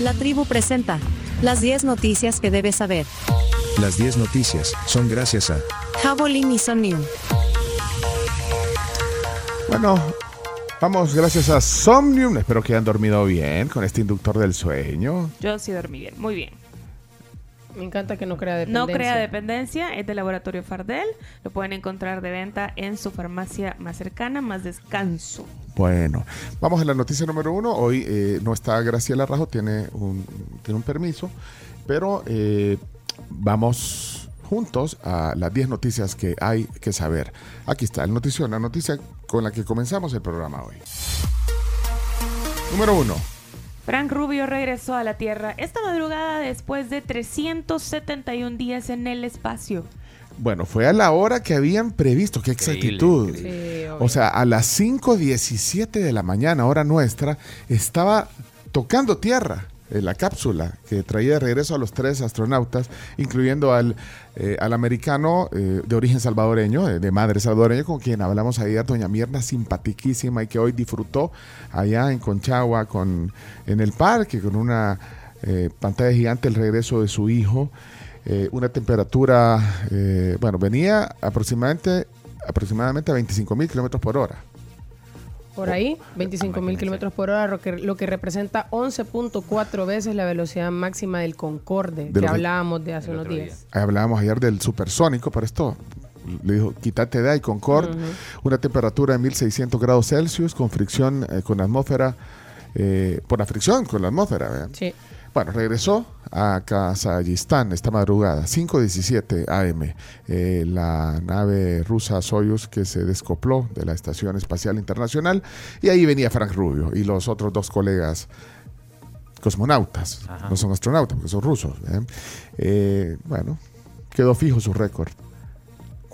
La tribu presenta las 10 noticias que debes saber. Las 10 noticias son gracias a Javelin y Somnium. Bueno, vamos gracias a Somnium. Espero que hayan dormido bien con este inductor del sueño. Yo sí dormí bien, muy bien. Me encanta que no crea No dependencia. crea dependencia, es del laboratorio Fardel. Lo pueden encontrar de venta en su farmacia más cercana, más descanso. Bueno, vamos a la noticia número uno. Hoy eh, no está Graciela Rajo, tiene un, tiene un permiso, pero eh, vamos juntos a las 10 noticias que hay que saber. Aquí está el notición, la noticia con la que comenzamos el programa hoy. Número uno. Frank Rubio regresó a la Tierra esta madrugada después de 371 días en el espacio. Bueno, fue a la hora que habían previsto, qué exactitud. O sea, a las 5.17 de la mañana, hora nuestra, estaba tocando tierra en la cápsula que traía de regreso a los tres astronautas, incluyendo al, eh, al americano eh, de origen salvadoreño, eh, de madre salvadoreña, con quien hablamos ayer, doña Mierna, simpatiquísima y que hoy disfrutó allá en Conchagua, con, en el parque, con una eh, pantalla gigante, el regreso de su hijo. Eh, una temperatura, eh, bueno, venía aproximadamente, aproximadamente a 25 mil kilómetros por hora. Por ahí, 25 mil kilómetros por hora, lo que, lo que representa 11.4 veces la velocidad máxima del Concorde, De que hablábamos de hace unos días. Hablábamos ayer del supersónico, pero esto le dijo, quítate de ahí, Concorde. Una temperatura de 1600 grados Celsius con fricción eh, con la atmósfera, eh, por la fricción con la atmósfera. ¿verdad? Sí. Bueno, regresó a Kazajistán esta madrugada, 5.17 AM, eh, la nave rusa Soyuz que se descopló de la Estación Espacial Internacional y ahí venía Frank Rubio y los otros dos colegas cosmonautas, no son astronautas porque son rusos. ¿eh? Eh, bueno, quedó fijo su récord.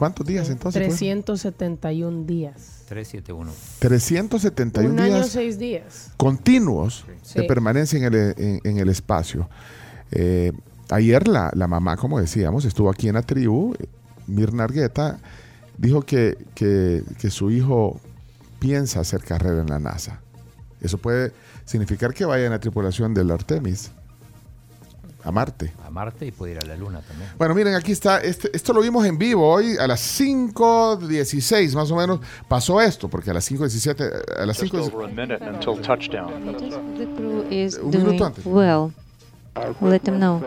¿Cuántos días entonces? fueron? 371 días. 371. 371 Un año, días seis días. continuos de Sí. permanencia en el, en, en el espacio. Eh, ayer la, la mamá, como decíamos, estuvo aquí en la tribu. Mirna Argueta dijo que, que, que su hijo piensa hacer carrera en la NASA. Eso puede significar que vaya en la tripulación del Artemis a Marte. A Marte y puede ir a la Luna también. Bueno, miren, aquí está. Este, esto lo vimos en vivo hoy a las 5.16 más o menos. Pasó esto, porque a las 5.17, a las Just 5 over a minute until touchdown. The crew is Un minuto antes. well. Let them know.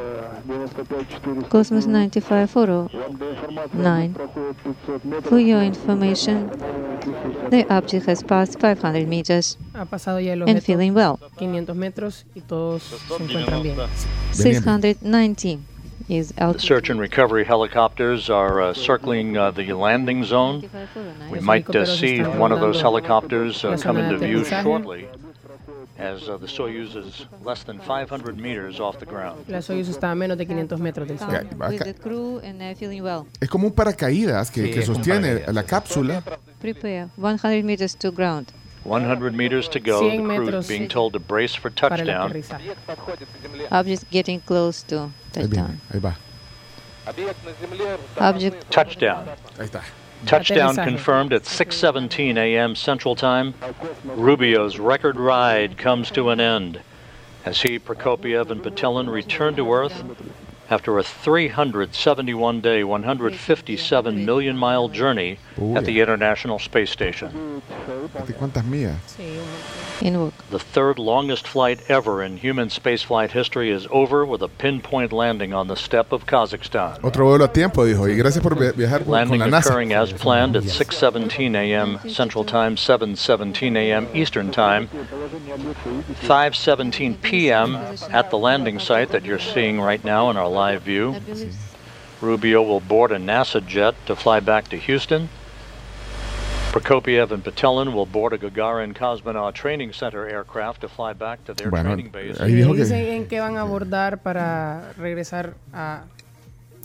Cosmos 9549. For your information, the object has passed 500 meters Ha pasado ya el and objeto feeling well. 500 metros y todos se encuentran bien. 690 is The out. search and recovery helicopters are uh, circling uh, the landing zone. We might uh, see one of those helicopters uh, come into view shortly as uh, the Soyuz is less than 500 meters off the ground. La Soyuz está a menos de 500 metros del suelo. va with acá. the crew and uh, feeling well. Es como un paracaídas que, Sí, que sostiene la cápsula. Prepare 100 meters to ground. 100 meters to go. 100 The crew being told to brace for touchdown. Object getting close to Ahí viene, touchdown. ahí va. Object Touchdown. Ahí está. Touchdown confirmed at 6:17 a.m. Central Time. Rubio's record ride comes to an end as he, Prokopiev, and Patelin return to Earth after a 371-day, 157 million-mile journey Uy. at the International Space Station. Fíjate ¿Cuántas mías? Sí, un- in work. The third longest flight ever in human spaceflight history is over with a pinpoint landing on the steppe of Kazakhstan. Otro vuelo a tiempo, dijo. Y gracias por viajar con, con la NASA. occurring as planned at 6:17 a.m. Central Time, 7:17 a.m. Eastern Time, 5:17 p.m. at the landing site that you're seeing right now in our live view. Rubio will board a NASA jet to fly back to Houston. Prokopiev and Patelin will board a Gagarin Cosmonaut Training Center aircraft to fly back to their Bueno, training base. ahí Y dijo dicen que en qué van a abordar para regresar a...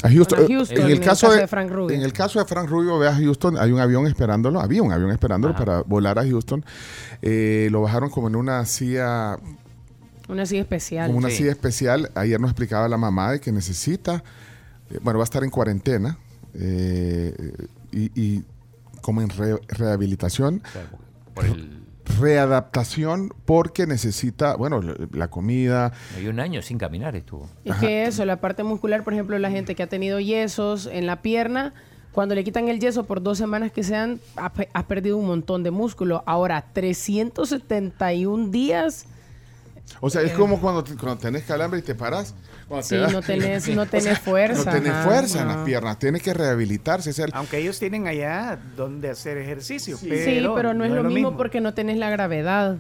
a Houston. a eh, Houston, en el caso de, Frank Rubio. en el caso de Frank Rubio, ve a Houston, hay un avión esperándolo, había un avión esperándolo para volar a Houston. Eh, lo bajaron como en una silla Una silla especial. como una Sí. silla especial. Ayer nos explicaba la mamá de que necesita, eh, bueno, va a estar en cuarentena eh, y, y como en re- rehabilitación, Claro, Por el readaptación porque necesita, bueno, la- comida. Y un año sin caminar estuvo. Es que eso, la parte muscular, por ejemplo, la gente que ha tenido yesos en la pierna, cuando le quitan el yeso por dos semanas que sean, ha, pe- ha perdido un montón de músculo. Ahora, 371 días, O sea, es como cuando, cuando tenés calambre y te paras. Cuando Sí, te da- no tenés- no O tenés sea, fuerza, No tenés ajá, fuerza en las piernas, tienes que rehabilitarse. es el- Aunque ellos tienen allá donde hacer ejercicio. sí, Pero, pero no es lo mismo, porque no tenés la gravedad.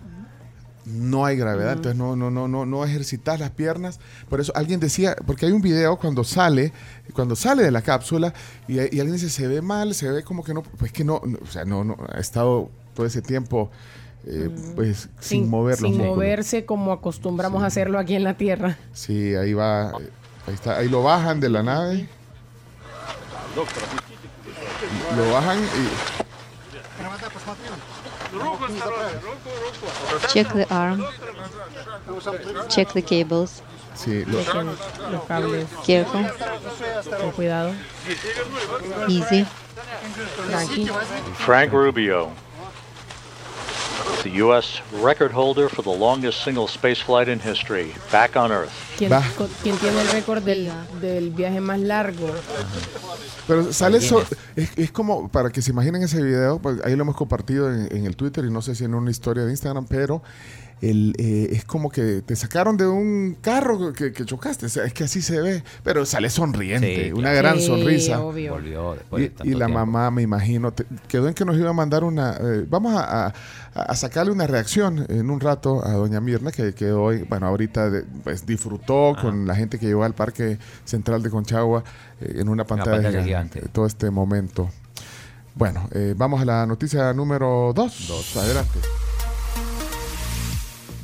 no hay gravedad, entonces no, no, no, no, no ejercitas las piernas. Por eso alguien decía, porque hay un video cuando sale, cuando sale de la cápsula, y, y alguien dice, se ve mal, se ve como que no, pues que no, no, o sea, no, no, ha estado todo ese tiempo eh, pues sin, mover los sin músculos. moverse como acostumbramos a hacerlo aquí en la Tierra. Sí, ahí va, ahí está, ahí lo bajan de la nave. Lo bajan y Check the arm. Check the cables. sí, lo- los cables Careful. con cuidado. Easy. Tranqui. Frank Rubio, the U.S. record holder for the longest single spaceflight in history, back on Earth. ¿Quién, quién tiene el récord del, del viaje más largo? Pero sale eso, Guinness. es, es como, para que se imaginen ese video, pues ahí lo hemos compartido en, en el Twitter y no sé si en una historia de Instagram, pero el, eh, es como que te sacaron de un carro que, que chocaste, o sea, es que así se ve, pero sale sonriente, Sí, una claro. gran Sí, sonrisa. obvio. Volvió después de Y, tanto y la tiempo. mamá, me imagino, te- quedó en que nos iba a mandar una. eh, vamos a, a- a sacarle una reacción en un rato a doña Mirna, que, que hoy, bueno, ahorita de- pues, disfrutó con la gente que llegó al Parque Central de Conchagua eh, en una pantalla, pantalla gigante, todo este momento. Bueno, eh, vamos a la noticia número 2. Dos. Adelante.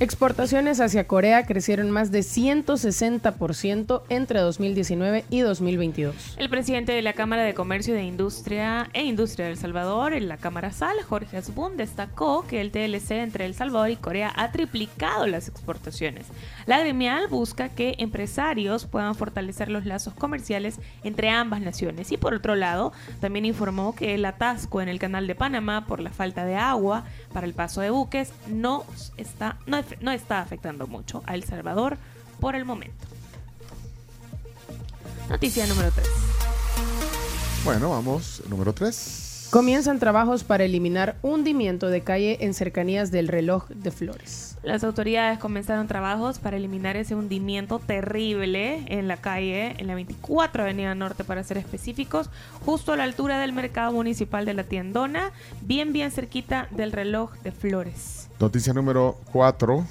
Exportaciones hacia Corea crecieron más de 160% entre 2019 y 2022. El presidente de la Cámara de Comercio de Industria e Industria de Salvador, en la Cámara SAL, Jorge Asbun, destacó que el TLC entre El Salvador y Corea ha triplicado las exportaciones. La gremial busca que empresarios puedan fortalecer los lazos comerciales entre ambas naciones. Y por otro lado, también informó que el atasco en el canal de Panamá por la falta de agua para el paso de buques no está, no, no está afectando mucho a El Salvador por el momento. Noticia número 3. Bueno, vamos. Número 3. Comienzan trabajos para eliminar hundimiento de calle en cercanías del reloj de Flores. Las autoridades comenzaron trabajos para eliminar ese hundimiento terrible en la calle, en la 24 Avenida Norte para ser específicos, justo a la altura del mercado municipal de la Tiendona, bien bien cerquita del reloj de Flores. Noticia número 4.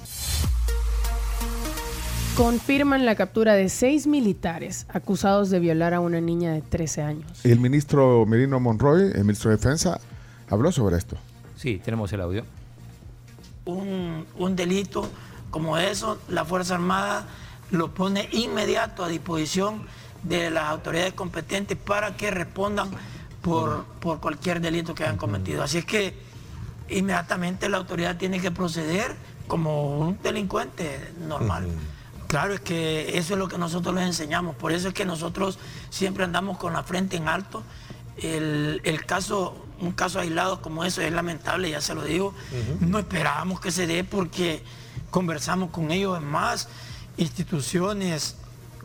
Confirman la captura de seis militares acusados de violar a una niña de 13 años. El ministro Merino Monroy, el ministro de Defensa, habló sobre esto. Sí, tenemos el audio. Un, un delito como eso, la Fuerza Armada lo pone inmediato a disposición de las autoridades competentes para que respondan por, por cualquier delito que hayan cometido. Así es que inmediatamente la autoridad tiene que proceder como un delincuente normal. Claro, es que eso es lo que nosotros les enseñamos. Por eso es que nosotros siempre andamos con la frente en alto. El, el caso, un caso aislado como eso es lamentable, ya se lo digo. No esperábamos que se dé porque conversamos con ellos en más instituciones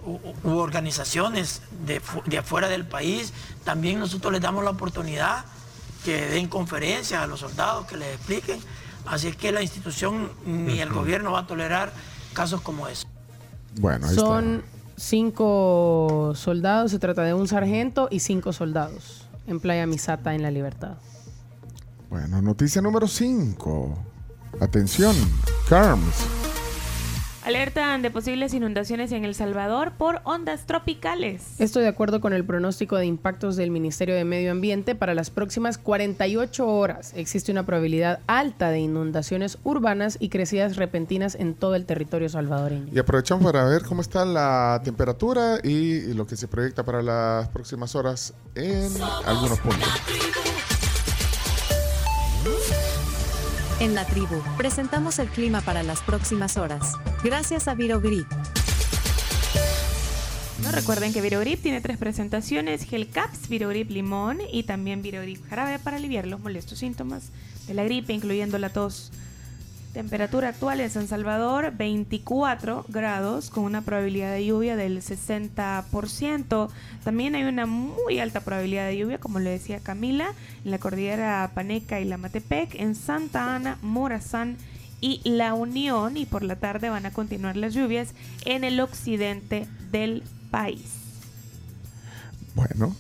u, u organizaciones de, de afuera del país. También nosotros les damos la oportunidad que den conferencias a los soldados, que les expliquen. Así es que la institución ni el gobierno va a tolerar casos como eso. Bueno, ahí Son cinco soldados, se trata de un sargento y cinco soldados en Playa Misata en La Libertad. Bueno, noticia número 5. Atención, CARMS. Alertan de posibles inundaciones en El Salvador por ondas tropicales. Esto de acuerdo con el pronóstico de impactos del Ministerio de Medio Ambiente para las próximas 48 horas. Existe una probabilidad alta de inundaciones urbanas y crecidas repentinas en todo el territorio salvadoreño. Y aprovechamos para ver cómo está la temperatura y lo que se proyecta para las próximas horas en algunos puntos. En la tribu, presentamos el clima para las próximas horas. Gracias a Virogrip. No recuerden que Virogrip tiene tres presentaciones: Gel Caps, Virogrip Limón y también Virogrip Jarabe para aliviar los molestos síntomas de la gripe, incluyendo la tos Temperatura actual en San Salvador 24 grados con una probabilidad de lluvia del 60%. También hay una muy alta probabilidad de lluvia, como le decía Camila, en la cordillera Paneca y la Matepec, en Santa Ana, Morazán y La Unión. Y por la tarde van a continuar las lluvias en el occidente del país. Bueno.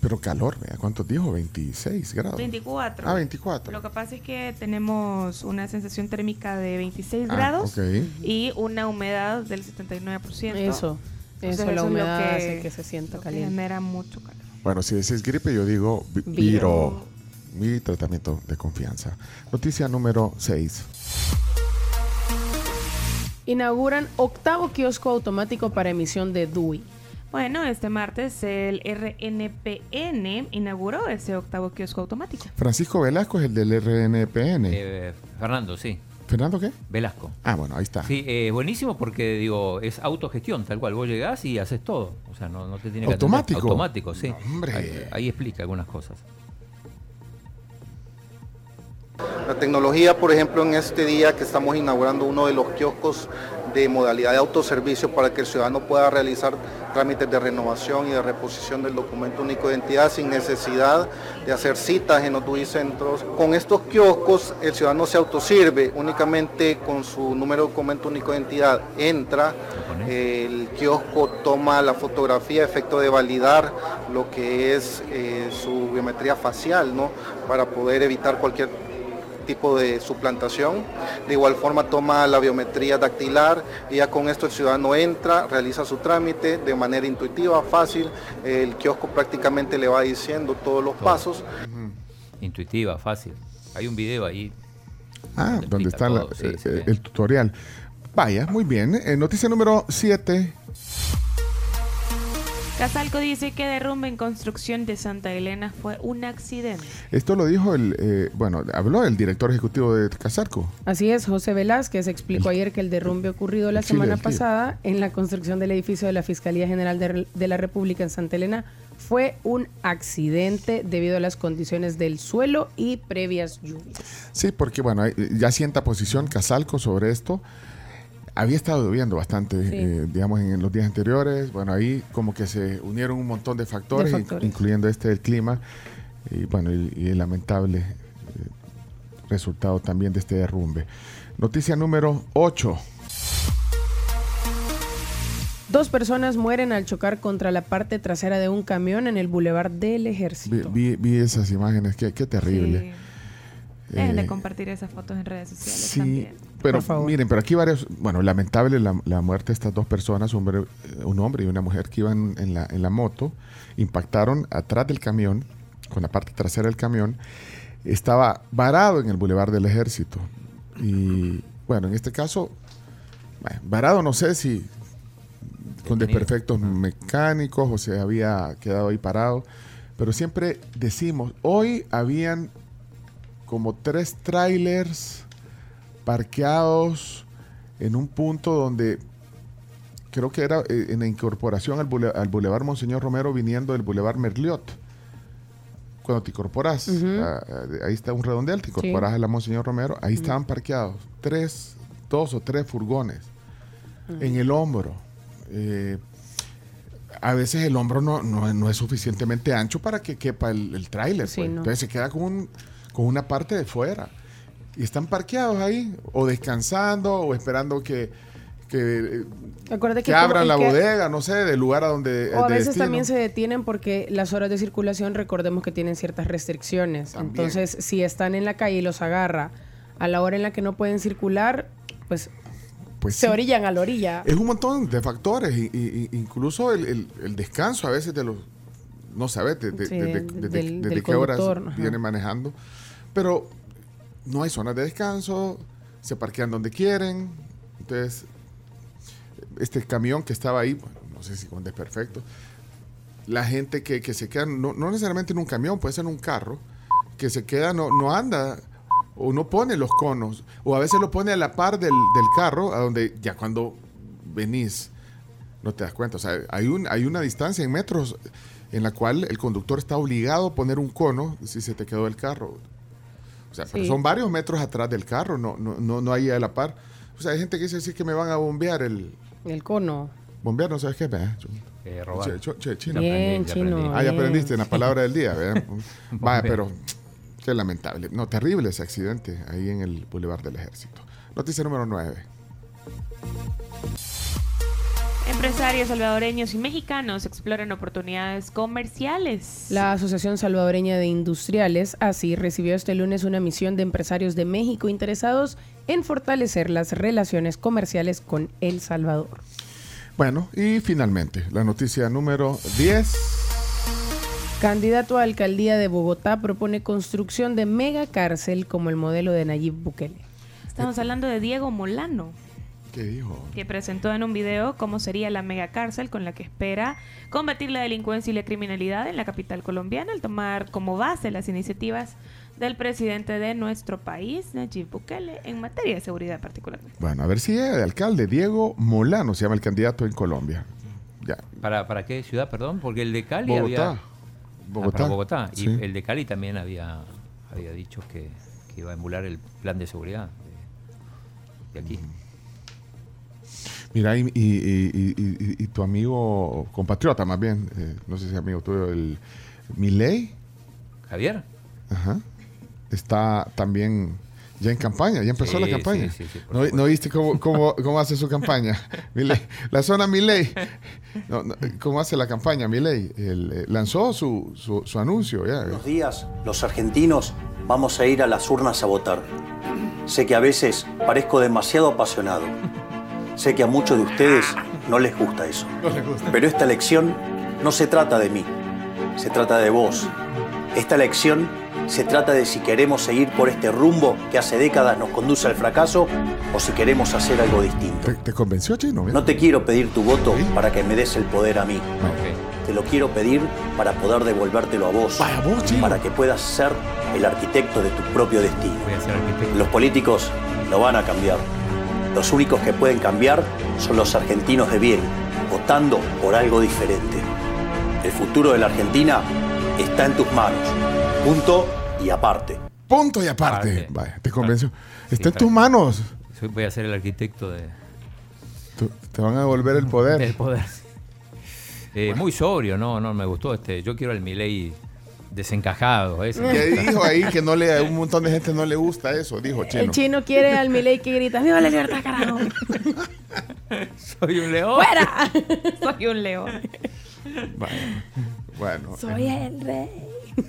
Pero calor, vea, ¿cuántos dijo? 26 grados. 24. Ah, 24. Lo que pasa es que tenemos una sensación térmica de 26 Ah, grados y una humedad del 79%. Eso, Entonces, eso, la es lo humedad hace que se sienta lo que caliente. genera mucho calor. Bueno, si decís gripe, yo digo vi- Viro. viro. Mi tratamiento de confianza. Noticia número 6. Inauguran octavo kiosco automático para emisión de DUI. Bueno, este martes el RNPN inauguró ese octavo kiosco automático. Francisco Velasco es el del RNPN. Eh, Fernando, sí. ¿Fernando qué? Velasco. Ah, bueno, ahí está. Sí, eh, buenísimo porque digo, es autogestión, tal cual. Vos llegás y haces todo. O sea, no, no te tiene que atender. ¿Automático? Automático, sí. No, hombre. Ahí, ahí explica algunas cosas. La tecnología, por ejemplo, en este día que estamos inaugurando uno de los kioscos de modalidad de autoservicio para que el ciudadano pueda realizar trámites de renovación y de reposición del documento único de identidad sin necesidad de hacer citas en los DUI centros. Con estos kioscos el ciudadano se autosirve únicamente con su número de documento único de identidad, entra, el kiosco toma la fotografía, efecto de validar lo que es eh, su biometría facial, ¿no? Para poder evitar cualquier tipo de suplantación. De igual forma toma la biometría dactilar y ya con esto el ciudadano entra, realiza su trámite de manera intuitiva, fácil. El kiosco prácticamente le va diciendo todos los pasos. Intuitiva, fácil. Hay un video ahí. Ah, donde está la- sí, eh, el tutorial. Vaya, muy bien. Eh, noticia número 7. Casalco dice que derrumbe en construcción de Santa Elena fue un accidente. Esto lo dijo el, eh, bueno, habló el director ejecutivo de Casarco. Así es, José Velázquez explicó ayer que el derrumbe ocurrido la Chile, semana pasada en la construcción del edificio de la Fiscalía General de, de la República en Santa Elena fue un accidente debido a las condiciones del suelo y previas lluvias. Sí, porque bueno, ya sienta posición Casalco sobre esto. Había estado lloviendo bastante, Sí. eh, digamos, en, los días anteriores. Bueno, ahí como que se unieron un montón de factores, De in- factores. incluyendo este del clima y bueno, y, y el lamentable eh, resultado también de este derrumbe. Noticia número 8. Dos personas mueren al chocar contra la parte trasera de un camión en el Boulevard del Ejército. vi- vi esas imágenes, qué, qué terrible. Sí. Dejen de Eh, compartir esas fotos en redes sociales Sí, también. Pero miren, pero aquí varios, bueno, lamentable la, la muerte de estas dos personas, un hombre, un hombre y una mujer que iban en la, en la moto, impactaron atrás del camión, con la parte trasera del camión, estaba varado en el bulevar del ejército. Y bueno, en este caso, bueno, varado no sé si con desperfectos mecánicos o se había quedado ahí parado, pero siempre decimos, hoy habían como tres trailers parqueados en un punto donde creo que era eh, en la incorporación al, bule- al Boulevard Monseñor Romero viniendo del Boulevard Merliot. Cuando te incorporas, Ujú. a- a- ahí está un redondel, te incorporas a la Monseñor Romero, ahí estaban parqueados tres, dos o tres furgones en el hombro. Eh, a veces el hombro no, no- no es suficientemente ancho para que quepa el, el tráiler. Sí, pues. no. Entonces se queda con, un- con una parte de fuera. Y están parqueados ahí, o descansando, o esperando que, que, como- abran la que- bodega, no sé, del lugar a donde... O a de veces destino. también se detienen porque las horas de circulación, recordemos que tienen ciertas restricciones. También. Entonces, si están en la calle y los agarra a la hora en la que no pueden circular, pues Pues se sí. orillan a la orilla. Es un montón de factores, y, incluso el, el- el descanso a veces de los... No sabes de- Sí, de- de- desde qué horas ajá. viene manejando. Pero no hay zonas de descanso, se parquean donde quieren. Entonces, este camión que estaba ahí, no sé si con desperfecto, la gente que, que se queda, no, no necesariamente en un camión, puede ser en un carro, que se queda, no, no anda o no pone los conos, o a veces lo pone a la par del, del carro, a donde ya cuando venís no te das cuenta. O sea, hay, un, hay una distancia en metros en la cual el conductor está obligado a poner un cono si se te quedó el carro. O sea, pero son varios metros atrás del carro, no, no, no, no hay a la par. O sea, hay gente que dice así que me van a bombear el... El cono. Bombear, no sabes qué, ¿verdad? Eh, robar. Che- che- che- chino. Bien, aprendí, chino. aprendí. Ah, ya aprendiste en la palabra del día, ¿verdad? Vaya, pero qué lamentable. No, terrible ese accidente ahí en el Boulevard del Ejército. Noticia número 9. Empresarios salvadoreños y mexicanos exploran oportunidades comerciales. La Asociación Salvadoreña de Industriales, ASI, recibió este lunes una misión de empresarios de México interesados en fortalecer las relaciones comerciales con El Salvador. Bueno, y finalmente, la noticia número 10. Candidato a alcaldía de Bogotá propone construcción de mega cárcel como el modelo de Nayib Bukele. Estamos hablando de Diego Molano, ¿Qué dijo? que presentó en un video cómo sería la mega cárcel con la que espera combatir la delincuencia y la criminalidad en la capital colombiana al tomar como base las iniciativas del presidente de nuestro país, Nayib Bukele, en materia de seguridad particularmente. Bueno, a ver si llega de alcalde. Diego Molano se llama el candidato en Colombia. Ya. ¿Para, ¿Para qué ciudad, perdón? Porque el de Cali Bogotá. había... Bogotá. Ah, para Bogotá. Y Sí. el de Cali también había, había dicho que, que iba a emular el plan de seguridad de, de aquí. Mira, y, y- y- y- tu amigo, compatriota más bien, eh, no sé si es amigo tuyo, el Milei, ¿Javier? ajá, está también ya en campaña, ya empezó Sí, la campaña. sí, sí, ¿No, no viste cómo, cómo, cómo hace su campaña? Milei, la zona Milei, no, no, ¿cómo hace la campaña Milei? Él, eh, lanzó su, su, su anuncio ya. Unos días, los argentinos vamos a ir a las urnas a votar. Sé que a veces parezco demasiado apasionado. Sé que a muchos de ustedes no les gusta eso. Pero esta elección no se trata de mí, se trata de vos. Esta elección se trata de si queremos seguir por este rumbo que hace décadas nos conduce al fracaso o si queremos hacer algo distinto. ¿Te, te convenció, Chino? No te quiero pedir tu voto ¿Sí? para que me des el poder a mí. Te lo quiero pedir para poder devolvértelo a vos. Vaya, vos, Chino. Para que puedas ser el arquitecto de tu propio destino. Voy a ser arquitecto. Los políticos no van a cambiar. Los únicos que pueden cambiar son los argentinos de bien, votando por algo diferente. El futuro de la Argentina está en tus manos. Punto y aparte. Punto y aparte. Aparte. Vaya, te convenció. Sí, Está en tus manos. Voy a ser el arquitecto de, Tú- te van a devolver el poder. del poder. Eh, Muy sobrio, no, no me gustó este. Yo quiero el Milei desencajado. Ese. Que dijo ahí que no le, a un montón de gente no le gusta eso, dijo Chino. El chino quiere al Milei que grita, ¡Viva la libertad, carajo! Soy un león. ¡Fuera! Soy un león. Bueno, bueno, Soy el rey.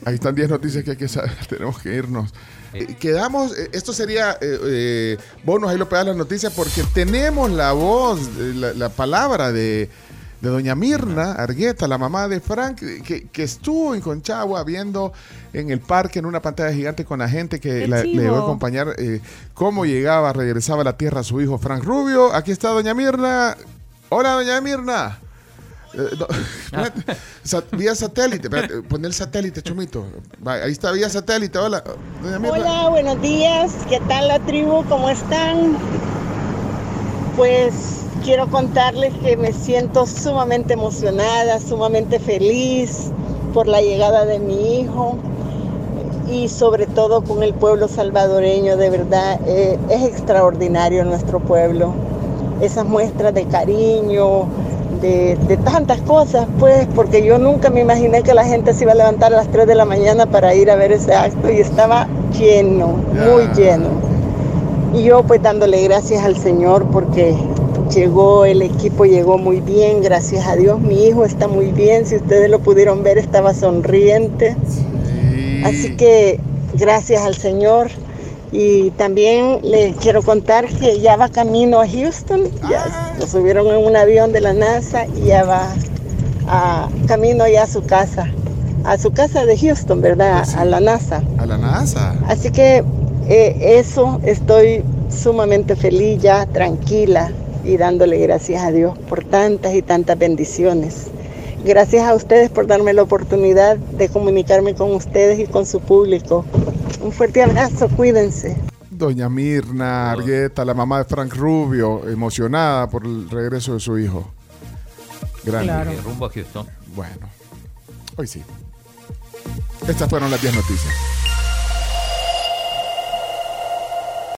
ahí están 10 noticias que hay que saber, tenemos que irnos. Eh, quedamos, eh, esto sería eh, eh, bonos, ahí lo pegas las noticias, porque tenemos la voz, eh, la, la palabra de, de doña Mirna Argueta, la mamá de Frank, que, que estuvo en Conchagua viendo en el parque en una pantalla gigante con la gente que ¡Qué la- le iba a acompañar eh, cómo llegaba, regresaba a la tierra su hijo Frank Rubio. Aquí está doña Mirna. Hola, doña Mirna. Eh, no, vía satélite, espérate, pon el satélite, Chomito. Va, ahí está, vía satélite, hola. Doña Mirna. Hola, buenos días. ¿Qué tal la tribu? ¿Cómo están? Pues quiero contarles que me siento sumamente emocionada, sumamente feliz por la llegada de mi hijo y sobre todo con el pueblo salvadoreño. De verdad, eh, es extraordinario nuestro pueblo. Esas muestras de cariño, de, de tantas cosas, pues, porque yo nunca me imaginé que la gente se iba a levantar a las 3 de la mañana para ir a ver ese acto y estaba lleno, muy lleno. Y yo pues dándole gracias al Señor porque llegó, el equipo llegó muy bien, gracias a Dios. Mi hijo está muy bien, si ustedes lo pudieron ver, estaba sonriente. Así que gracias al Señor. Y también le quiero contar que ya va camino a Houston, ya lo subieron en un avión de la NASA y ya va a, camino ya a su casa, a su casa de Houston, ¿verdad? A la NASA. A la NASA. Así que eh, eso estoy sumamente feliz ya, tranquila y dándole gracias a Dios por tantas y tantas bendiciones. Gracias a ustedes por darme la oportunidad de comunicarme con ustedes y con su público. Un fuerte abrazo, cuídense. Doña Mirna Argueta, la mamá de Frank Rubio, emocionada por el regreso de su hijo. Grande. Eh, rumbo a Houston. Bueno, hoy sí. Estas fueron las 10 noticias.